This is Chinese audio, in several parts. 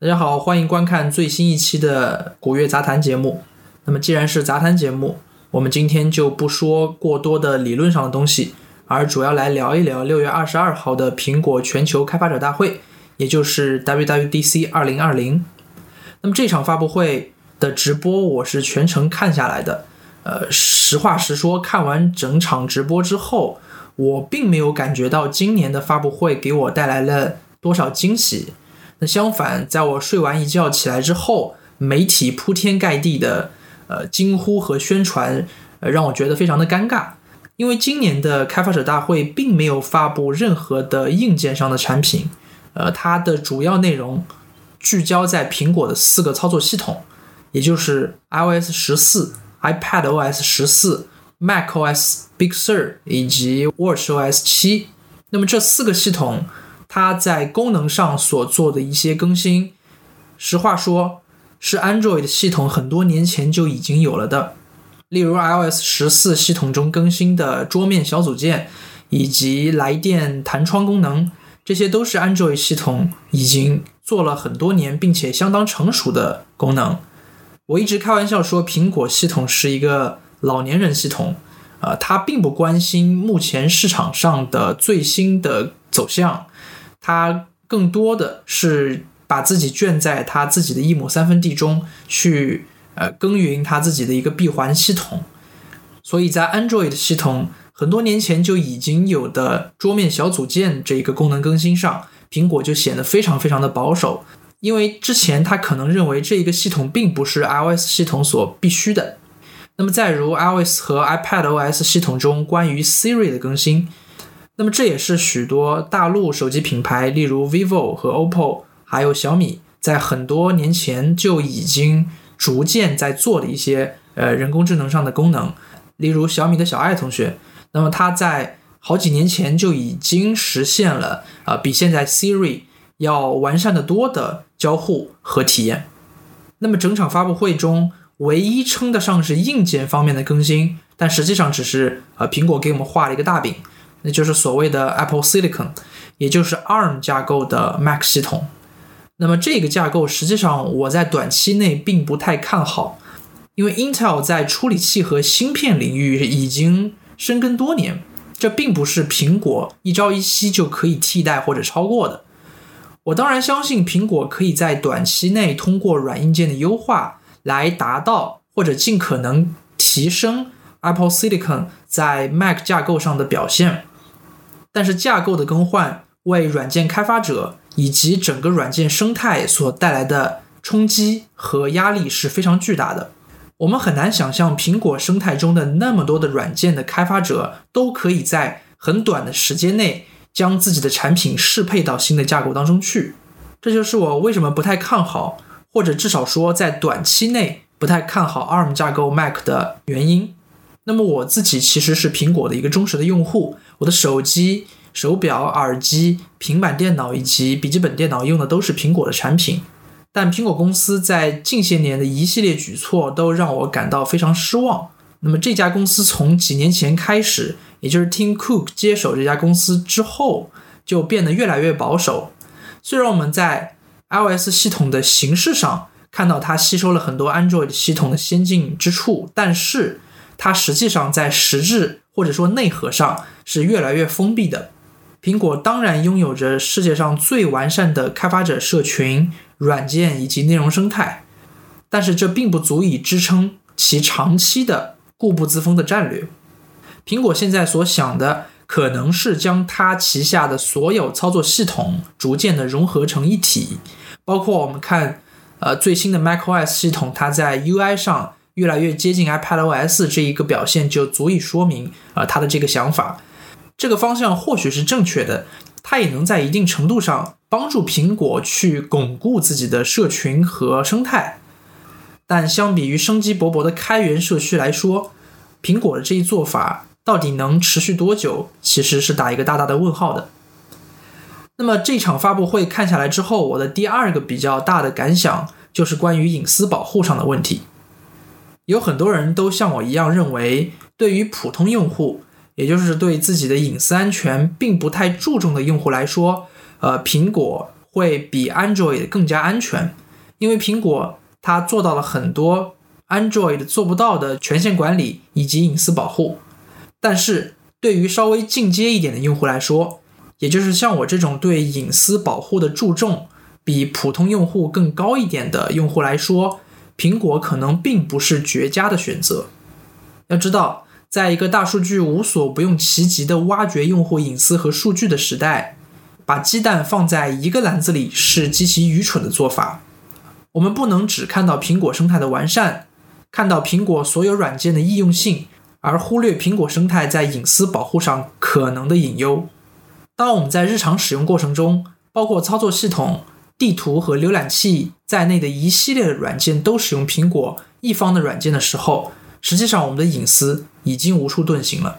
大家好，欢迎观看最新一期的古乐杂谈节目。那么，既然是杂谈节目，我们今天就不说过多的理论上的东西，而主要来聊一聊六月二十二号的苹果全球开发者大会，也就是 WWDC 二零二零。那么这场发布会的直播我是全程看下来的。呃，实话实说，看完整场直播之后，我并没有感觉到今年的发布会给我带来了多少惊喜。那相反，在我睡完一觉起来之后，媒体铺天盖地的呃惊呼和宣传，呃让我觉得非常的尴尬。因为今年的开发者大会并没有发布任何的硬件上的产品，呃，它的主要内容聚焦在苹果的四个操作系统，也就是 iOS 十四、iPadOS 十四、macOS Big Sur 以及 watchOS 七。那么这四个系统。它在功能上所做的一些更新，实话说，是 Android 系统很多年前就已经有了的。例如 iOS 十四系统中更新的桌面小组件，以及来电弹窗功能，这些都是 Android 系统已经做了很多年，并且相当成熟的功能。我一直开玩笑说，苹果系统是一个老年人系统，呃，它并不关心目前市场上的最新的走向。他更多的是把自己圈在他自己的一亩三分地中去，呃，耕耘他自己的一个闭环系统。所以在 Android 系统很多年前就已经有的桌面小组件这一个功能更新上，苹果就显得非常非常的保守，因为之前他可能认为这一个系统并不是 iOS 系统所必须的。那么再如 iOS 和 iPadOS 系统中关于 Siri 的更新。那么这也是许多大陆手机品牌，例如 vivo 和 oppo，还有小米，在很多年前就已经逐渐在做的一些呃人工智能上的功能。例如小米的小爱同学，那么他在好几年前就已经实现了啊比现在 Siri 要完善的多的交互和体验。那么整场发布会中，唯一称得上是硬件方面的更新，但实际上只是呃苹果给我们画了一个大饼。那就是所谓的 Apple Silicon，也就是 ARM 架构的 Mac 系统。那么这个架构实际上我在短期内并不太看好，因为 Intel 在处理器和芯片领域已经深耕多年，这并不是苹果一朝一夕就可以替代或者超过的。我当然相信苹果可以在短期内通过软硬件的优化来达到或者尽可能提升 Apple Silicon 在 Mac 架构上的表现。但是架构的更换为软件开发者以及整个软件生态所带来的冲击和压力是非常巨大的。我们很难想象苹果生态中的那么多的软件的开发者都可以在很短的时间内将自己的产品适配到新的架构当中去。这就是我为什么不太看好，或者至少说在短期内不太看好 ARM 架构 Mac 的原因。那么我自己其实是苹果的一个忠实的用户。我的手机、手表、耳机、平板电脑以及笔记本电脑用的都是苹果的产品，但苹果公司在近些年的一系列举措都让我感到非常失望。那么这家公司从几年前开始，也就是 Tim Cook 接手这家公司之后，就变得越来越保守。虽然我们在 iOS 系统的形式上看到它吸收了很多 Android 系统的先进之处，但是它实际上在实质或者说内核上是越来越封闭的。苹果当然拥有着世界上最完善的开发者社群、软件以及内容生态，但是这并不足以支撑其长期的固步自封的战略。苹果现在所想的可能是将它旗下的所有操作系统逐渐的融合成一体，包括我们看，呃，最新的 macOS 系统，它在 UI 上。越来越接近 iPadOS 这一个表现就足以说明啊他的这个想法，这个方向或许是正确的，它也能在一定程度上帮助苹果去巩固自己的社群和生态。但相比于生机勃勃的开源社区来说，苹果的这一做法到底能持续多久，其实是打一个大大的问号的。那么这场发布会看下来之后，我的第二个比较大的感想就是关于隐私保护上的问题。有很多人都像我一样认为，对于普通用户，也就是对自己的隐私安全并不太注重的用户来说，呃，苹果会比 Android 更加安全，因为苹果它做到了很多 Android 做不到的权限管理以及隐私保护。但是对于稍微进阶一点的用户来说，也就是像我这种对隐私保护的注重比普通用户更高一点的用户来说，苹果可能并不是绝佳的选择。要知道，在一个大数据无所不用其极的挖掘用户隐私和数据的时代，把鸡蛋放在一个篮子里是极其愚蠢的做法。我们不能只看到苹果生态的完善，看到苹果所有软件的易用性，而忽略苹果生态在隐私保护上可能的隐忧。当我们在日常使用过程中，包括操作系统、地图和浏览器在内的一系列的软件都使用苹果一方的软件的时候，实际上我们的隐私已经无处遁形了。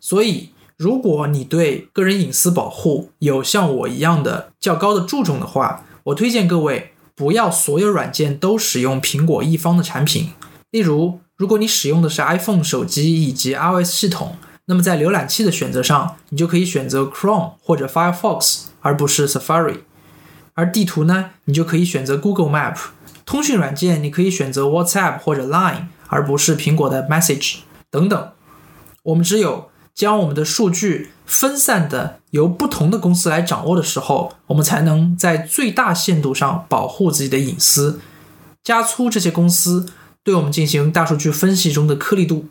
所以，如果你对个人隐私保护有像我一样的较高的注重的话，我推荐各位不要所有软件都使用苹果一方的产品。例如，如果你使用的是 iPhone 手机以及 iOS 系统。那么在浏览器的选择上，你就可以选择 Chrome 或者 Firefox，而不是 Safari。而地图呢，你就可以选择 Google Map。通讯软件，你可以选择 WhatsApp 或者 Line，而不是苹果的 Message 等等。我们只有将我们的数据分散的由不同的公司来掌握的时候，我们才能在最大限度上保护自己的隐私，加粗这些公司对我们进行大数据分析中的颗粒度。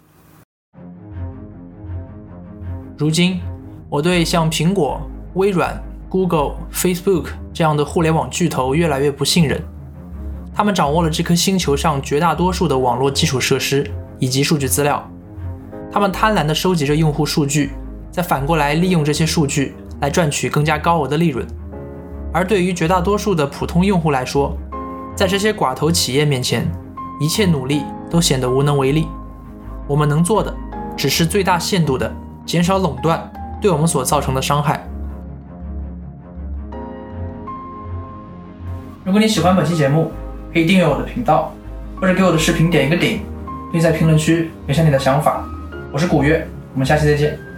如今，我对像苹果、微软、Google、Facebook 这样的互联网巨头越来越不信任。他们掌握了这颗星球上绝大多数的网络基础设施以及数据资料，他们贪婪地收集着用户数据，再反过来利用这些数据来赚取更加高额的利润。而对于绝大多数的普通用户来说，在这些寡头企业面前，一切努力都显得无能为力。我们能做的，只是最大限度的。减少垄断对我们所造成的伤害。如果你喜欢本期节目，可以订阅我的频道，或者给我的视频点一个顶，并在评论区留下你的想法。我是古月，我们下期再见。